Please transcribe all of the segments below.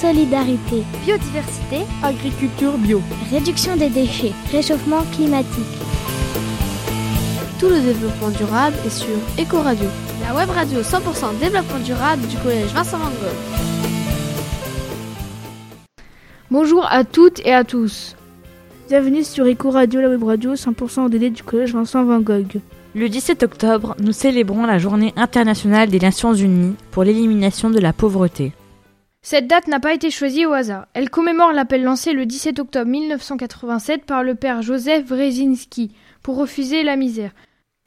solidarité, biodiversité, agriculture bio, réduction des déchets, réchauffement climatique. Tout le développement durable est sur Ecoradio, la web radio 100% développement durable du collège Vincent Van Gogh. Bonjour à toutes et à tous. Bienvenue sur Ecoradio, la web radio 100% ODD du collège Vincent Van Gogh. Le 17 octobre, nous célébrons la journée internationale des Nations Unies pour l'élimination de la pauvreté. Cette date n'a pas été choisie au hasard. Elle commémore l'appel lancé le 17 octobre 1987 par le père Joseph Wrezinski pour refuser la misère.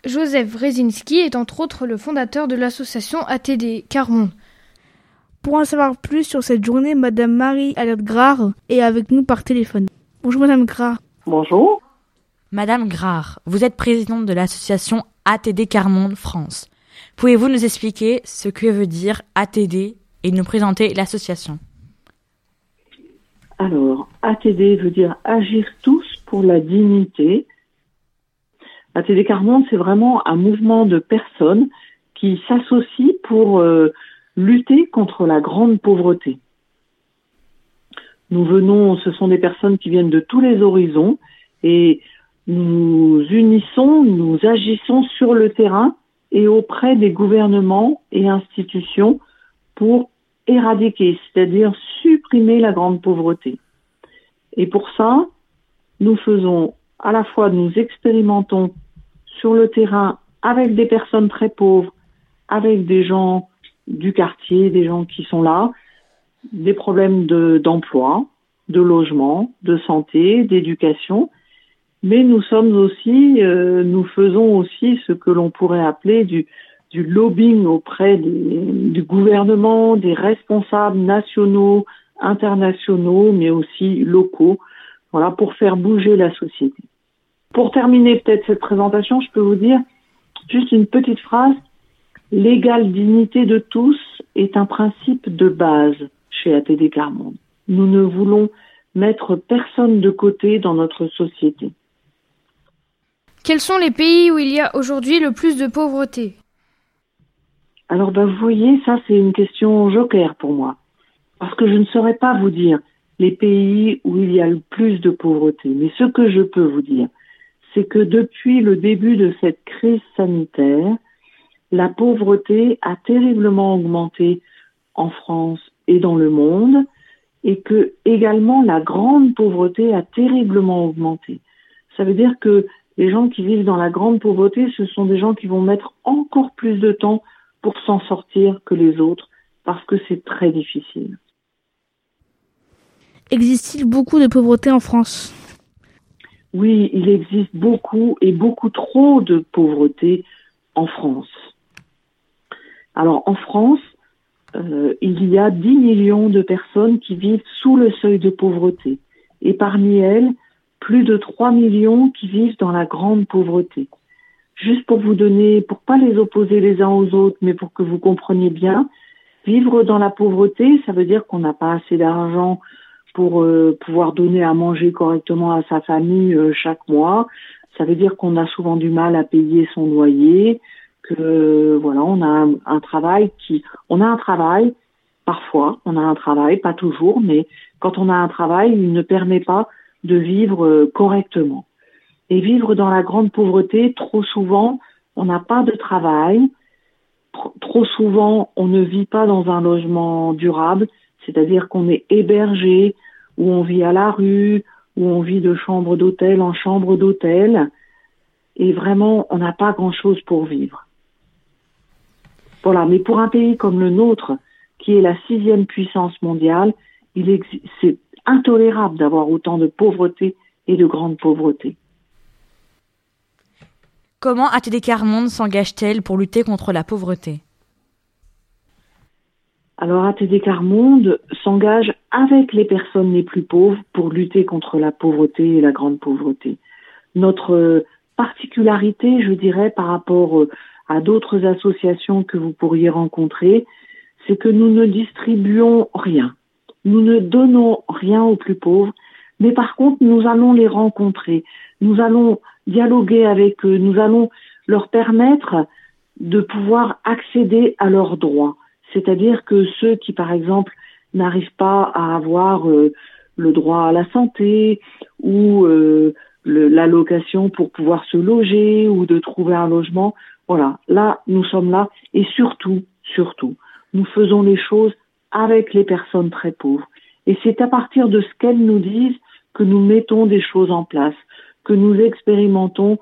Joseph Wrezinski est entre autres le fondateur de l'association ATD Carmon. Pour en savoir plus sur cette journée, Madame Marie Alerte Grard est avec nous par téléphone. Bonjour Madame Grard. Bonjour. Madame Grard, vous êtes présidente de l'association ATD Carmonde France. Pouvez-vous nous expliquer ce que veut dire ATD et nous présenter l'association Alors, ATD veut dire Agir tous pour la dignité. ATD Carmonde, c'est vraiment un mouvement de personnes qui s'associent pour euh, lutter contre la grande pauvreté. Nous venons, ce sont des personnes qui viennent de tous les horizons et nous unissons, nous agissons sur le terrain et auprès des gouvernements et institutions pour éradiquer, c'est-à-dire supprimer la grande pauvreté. Et pour ça, nous faisons à la fois, nous expérimentons sur le terrain avec des personnes très pauvres, avec des gens du quartier, des gens qui sont là, des problèmes d'emploi, de, logement, de santé, d'éducation, mais nous sommes aussi, euh, nous faisons aussi ce que l'on pourrait appeler du, du lobbying auprès des, du gouvernement, des responsables nationaux, internationaux, mais aussi locaux, voilà, pour faire bouger la société. Pour terminer peut-être cette présentation, je peux vous dire juste une petite phrase. L'égale dignité de tous est un principe de base chez ATD Carmonde. Nous ne voulons mettre personne de côté dans notre société. Quels sont les pays où il y a aujourd'hui le plus de pauvreté? Alors, ben, vous voyez, ça c'est une question joker pour moi. Parce que je ne saurais pas vous dire les pays où il y a le plus de pauvreté. Mais ce que je peux vous dire, c'est que depuis le début de cette crise sanitaire, la pauvreté a terriblement augmenté en France et dans le monde, et que également la grande pauvreté a terriblement augmenté. Ça veut dire que les gens qui vivent dans la grande pauvreté, ce sont des gens qui vont mettre encore plus de temps pour s'en sortir que les autres, parce que c'est très difficile. Existe-t-il beaucoup de pauvreté en France? Oui, il existe beaucoup et beaucoup trop de pauvreté en France. Alors en France, euh, il y a 10 millions de personnes qui vivent sous le seuil de pauvreté. Et parmi elles, plus de 3 millions qui vivent dans la grande pauvreté. Juste pour vous donner, pour pas les opposer les uns aux autres, mais pour que vous compreniez bien, vivre dans la pauvreté, ça veut dire qu'on n'a pas assez d'argent pour euh, pouvoir donner à manger correctement à sa famille euh, chaque mois. Ça veut dire qu'on a souvent du mal à payer son loyer, que voilà, on a un, travail qui, on a un travail parfois, on a un travail, pas toujours, mais quand on a un travail, il ne permet pas de vivre euh, correctement. Et vivre dans la grande pauvreté, trop souvent, on n'a pas de travail, trop souvent, on ne vit pas dans un logement durable, c'est-à-dire qu'on est hébergé, ou on vit à la rue, ou on vit de chambre d'hôtel en chambre d'hôtel, et vraiment, on n'a pas grand-chose pour vivre. Voilà, mais pour un pays comme le nôtre, qui est la sixième puissance mondiale, c'est intolérable d'avoir autant de pauvreté et de grande pauvreté. Comment ATD Carmonde s'engage-t-elle pour lutter contre la pauvreté? Alors ATD Carmonde s'engage avec les personnes les plus pauvres pour lutter contre la pauvreté et la grande pauvreté. Notre particularité, je dirais, par rapport à d'autres associations que vous pourriez rencontrer, c'est que nous ne distribuons rien. Nous ne donnons rien aux plus pauvres, mais par contre, nous allons les rencontrer. Nous allons dialoguer avec eux. Nous allons leur permettre de pouvoir accéder à leurs droits. C'est-à-dire que ceux qui, par exemple, n'arrivent pas à avoir euh, le droit à la santé ou euh, l'allocation pour pouvoir se loger ou de trouver un logement. Voilà, là, nous sommes là et surtout, surtout, nous faisons les choses avec les personnes très pauvres. Et c'est à partir de ce qu'elles nous disent que nous mettons des choses en place, que nous expérimentons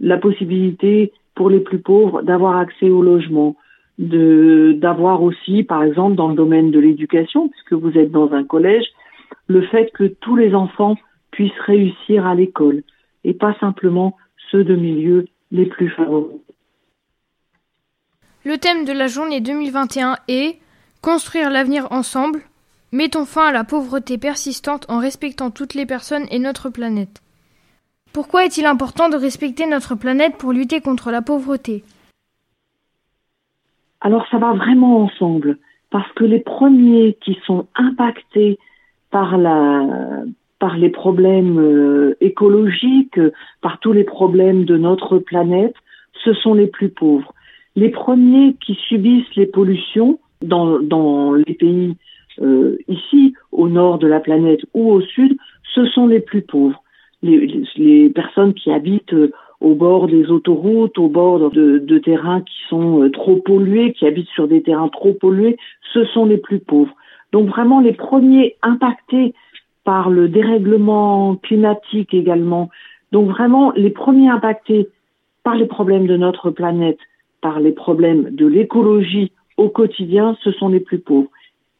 la possibilité pour les plus pauvres d'avoir accès au logement, de d'avoir aussi, par exemple, dans le domaine de l'éducation, puisque vous êtes dans un collège, le fait que tous les enfants puissent réussir à l'école et pas simplement ceux de milieux les plus favorisés. Le thème de la journée 2021 est Construire l'avenir ensemble. Mettons fin à la pauvreté persistante en respectant toutes les personnes et notre planète. Pourquoi est-il important de respecter notre planète pour lutter contre la pauvreté? Alors ça va vraiment ensemble, parce que les premiers qui sont impactés par les problèmes euh, écologiques, par tous les problèmes de notre planète, ce sont les plus pauvres. Les premiers qui subissent les pollutions dans, les pays ici, au nord de la planète ou au sud, ce sont les plus pauvres les, les, personnes qui habitent euh, au bord des autoroutes, au bord de, de terrains qui sont euh, trop pollués, qui habitent sur des terrains trop pollués, ce sont les plus pauvres. Donc vraiment les premiers impactés par le dérèglement climatique également. Donc vraiment les premiers impactés par les problèmes de notre planète, par les problèmes de l'écologie au quotidien, ce sont les plus pauvres.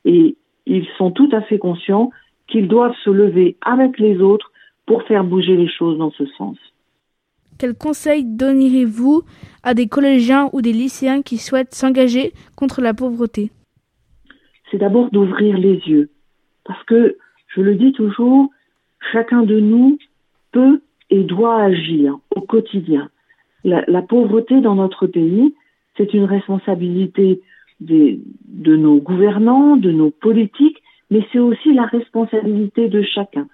Et ils sont tout à fait conscients qu'ils doivent se lever avec les autres pour faire bouger les choses dans ce sens. Quel conseil donnerez-vous à des collégiens ou des lycéens qui souhaitent s'engager contre la pauvreté? C'est d'abord d'ouvrir les yeux. Parce que, je le dis toujours, chacun de nous peut et doit agir au quotidien. La, pauvreté dans notre pays, c'est une responsabilité de nos gouvernants, de nos politiques, mais c'est aussi la responsabilité de chacun.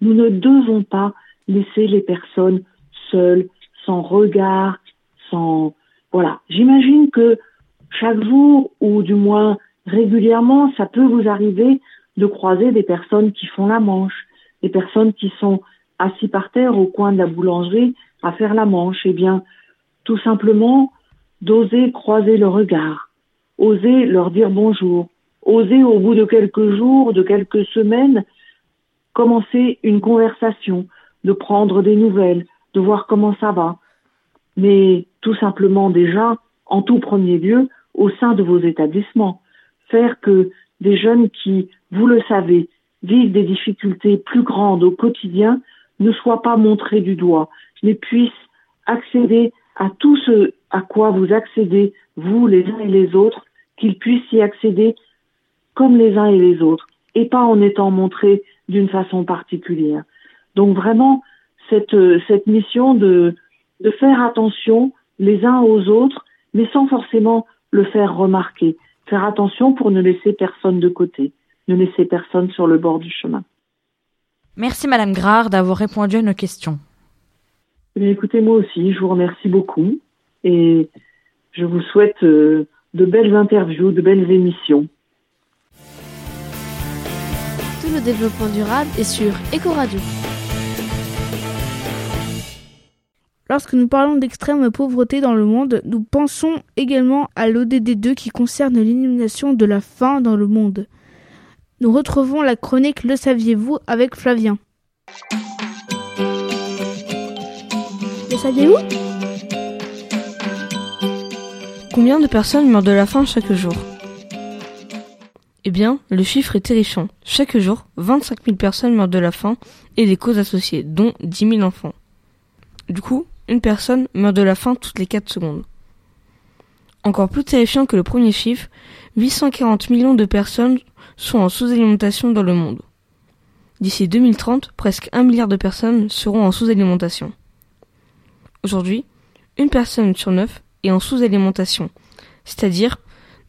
Nous ne devons pas laisser les personnes seules, sans regard, sans... Voilà. J'imagine que chaque jour, ou du moins régulièrement, ça peut vous arriver de croiser des personnes qui font la manche, des personnes qui sont assis par terre au coin de la boulangerie à faire la manche. Eh bien, tout simplement, d'oser croiser le regard, oser leur dire bonjour, oser au bout de quelques jours, de quelques semaines, commencer une conversation, de prendre des nouvelles, de voir comment ça va. Mais tout simplement déjà, en tout premier lieu, au sein de vos établissements, faire que des jeunes qui, vous le savez, vivent des difficultés plus grandes au quotidien ne soient pas montrés du doigt, mais puissent accéder à tout ce à quoi vous accédez, vous les uns et les autres, qu'ils puissent y accéder comme les uns et les autres, et pas en étant montrés d'une façon particulière. Donc vraiment, cette, euh, cette mission de, de faire attention les uns aux autres, mais sans forcément le faire remarquer. Faire attention pour ne laisser personne de côté, ne laisser personne sur le bord du chemin. Merci Madame Grard d'avoir répondu à nos questions. Eh écoutez, moi aussi, je vous remercie beaucoup et je vous souhaite euh, de belles interviews, de belles émissions. le développement durable est sur Ecoradio. Lorsque nous parlons d'extrême pauvreté dans le monde, nous pensons également à l'ODD2 qui concerne l'élimination de la faim dans le monde. Nous retrouvons la chronique Le saviez-vous avec Flavien. Le saviez-vous? Combien de personnes meurent de la faim chaque jour eh bien, le chiffre est terrifiant. Chaque jour, 25 000 personnes meurent de la faim et des causes associées, dont 10 000 enfants. Du coup, une personne meurt de la faim toutes les 4 secondes. Encore plus terrifiant que le premier chiffre, 840 millions de personnes sont en sous-alimentation dans le monde. D'ici 2030, presque 1 milliard de personnes seront en sous-alimentation. Aujourd'hui, une personne sur neuf est en sous-alimentation, c'est-à-dire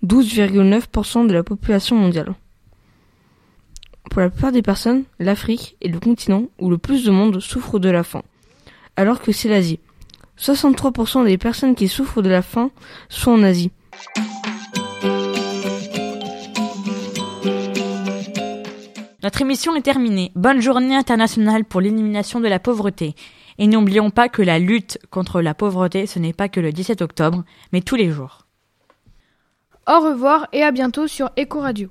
12,9% de la population mondiale. Pour la plupart des personnes, l'Afrique est le continent où le plus de monde souffre de la faim, alors que c'est l'Asie. 63% des personnes qui souffrent de la faim sont en Asie. Notre émission est terminée. Bonne journée internationale pour l'élimination de la pauvreté. Et n'oublions pas que la lutte contre la pauvreté, ce n'est pas que le 17 octobre, mais tous les jours. Au revoir et à bientôt sur Eco Radio.